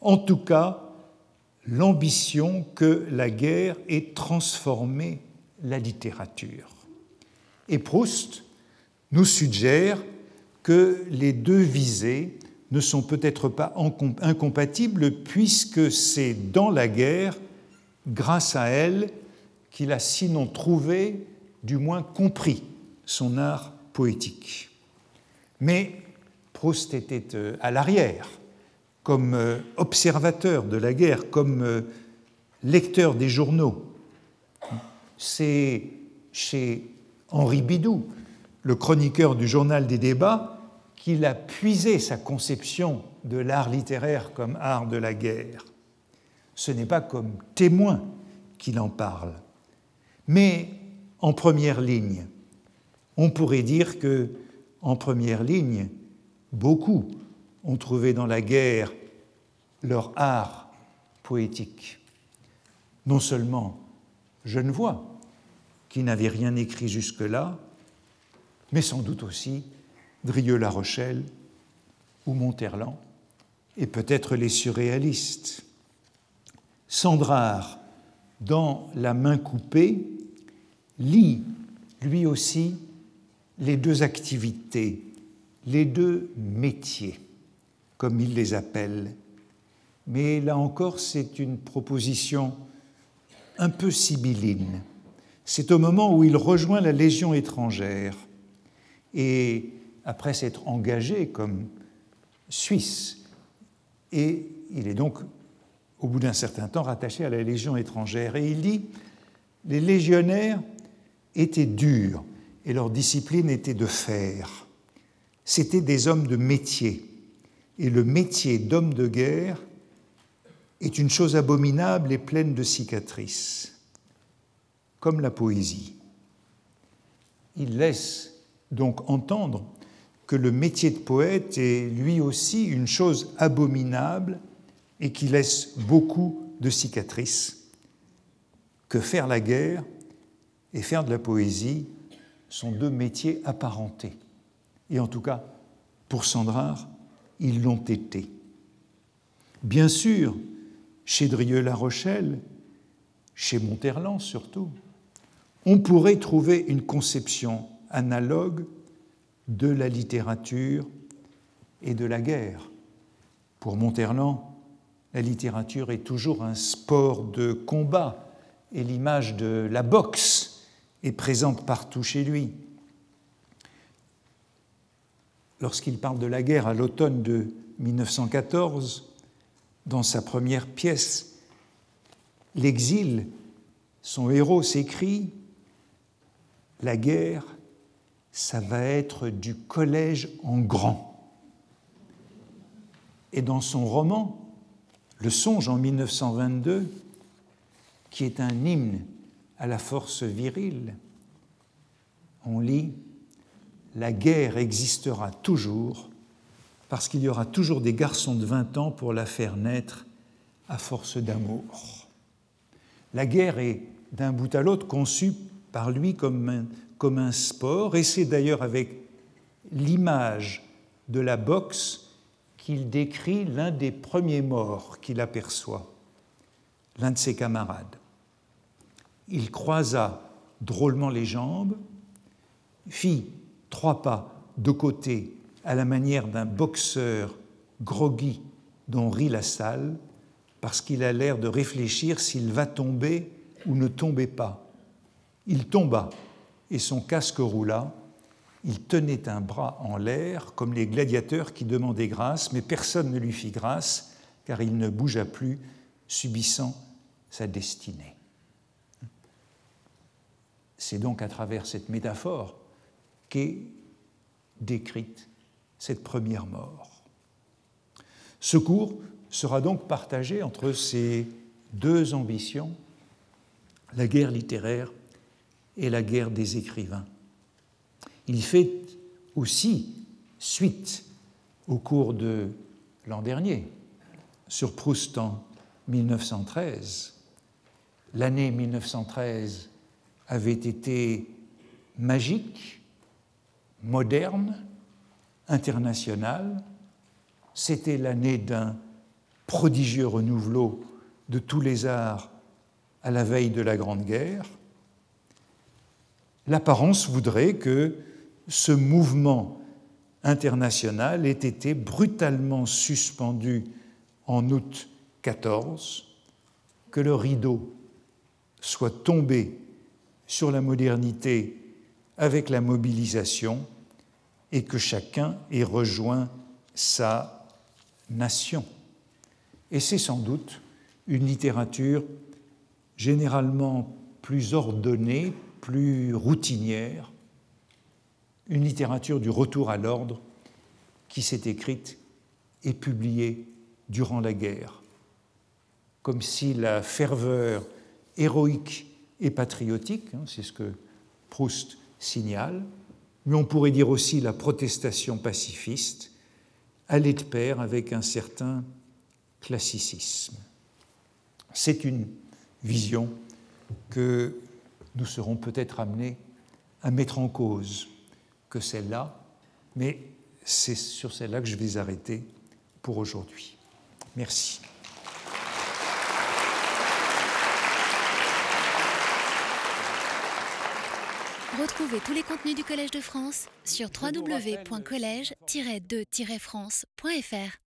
En tout cas, l'ambition que la guerre ait transformé la littérature. Et Proust nous suggère que les deux visées ne sont peut-être pas incompatibles puisque c'est dans la guerre, grâce à elle, qu'il a sinon trouvé, du moins compris son art poétique. Mais Proust était euh, à l'arrière, comme euh, observateur de la guerre, comme euh, lecteur des journaux. C'est chez Henri Bidou, le chroniqueur du journal des débats, qu'il a puisé sa conception de l'art littéraire comme art de la guerre. Ce n'est pas comme témoin qu'il en parle, mais en première ligne. On pourrait dire que, en première ligne, beaucoup ont trouvé dans la guerre leur art poétique. Non seulement Genevois, qui n'avait rien écrit jusque-là, mais sans doute aussi Drieux-La Rochelle ou Monterland, et peut-être les surréalistes. Sandrard, dans La main coupée, lit lui aussi les deux activités, les deux métiers, comme il les appelle. Mais là encore, c'est une proposition un peu sibylline. C'est au moment où il rejoint la Légion étrangère et après s'être engagé comme Suisse. Et il est donc, au bout d'un certain temps, rattaché à la Légion étrangère. Et il dit, les légionnaires étaient durs et leur discipline était de fer. C'étaient des hommes de métier. Et le métier d'homme de guerre est une chose abominable et pleine de cicatrices, comme la poésie. Il laisse donc entendre que le métier de poète est lui aussi une chose abominable et qui laisse beaucoup de cicatrices, que faire la guerre et faire de la poésie sont deux métiers apparentés. Et en tout cas, pour Sandrard, ils l'ont été. Bien sûr, chez Drieux-La Rochelle, chez Monterland surtout, on pourrait trouver une conception analogue de la littérature et de la guerre. Pour Monterland, la littérature est toujours un sport de combat et l'image de la boxe est présente partout chez lui. Lorsqu'il parle de la guerre à l'automne de 1914, dans sa première pièce, L'exil, son héros s'écrit La guerre ça va être du collège en grand. Et dans son roman, Le songe en 1922, qui est un hymne à la force virile, on lit La guerre existera toujours parce qu'il y aura toujours des garçons de 20 ans pour la faire naître à force d'amour. La guerre est d'un bout à l'autre conçue par lui comme comme un sport, et c'est d'ailleurs avec l'image de la boxe qu'il décrit l'un des premiers morts qu'il aperçoit, l'un de ses camarades. Il croisa drôlement les jambes, fit trois pas de côté à la manière d'un boxeur groggy dont rit la salle, parce qu'il a l'air de réfléchir s'il va tomber ou ne tomber pas. Il tomba et son casque roula. Il tenait un bras en l'air, comme les gladiateurs qui demandaient grâce, mais personne ne lui fit grâce, car il ne bougea plus, subissant sa destinée. C'est donc à travers cette métaphore qu'est décrite cette première mort. Ce cours sera donc partagé entre ces deux ambitions, la guerre littéraire et la guerre des écrivains. Il fait aussi suite au cours de l'an dernier sur Proust en 1913. L'année 1913 avait été magique, moderne, internationale. C'était l'année d'un prodigieux renouveau de tous les arts à la veille de la Grande Guerre. L'apparence voudrait que ce mouvement international ait été brutalement suspendu en août 14, que le rideau soit tombé sur la modernité avec la mobilisation et que chacun ait rejoint sa nation. Et c'est sans doute une littérature généralement plus ordonnée, plus routinière, une littérature du retour à l'ordre qui s'est écrite et publiée durant la guerre, comme si la ferveur héroïque et patriotique, hein, c'est ce que Proust signale, mais on pourrait dire aussi la protestation pacifiste, allait de pair avec un certain classicisme. C'est une vision que nous serons peut-être amenés à mettre en cause que celle-là, mais c'est sur celle-là que je vais arrêter pour aujourd'hui. Merci. Retrouvez tous les contenus du Collège de France sur www.colège-2-france.fr.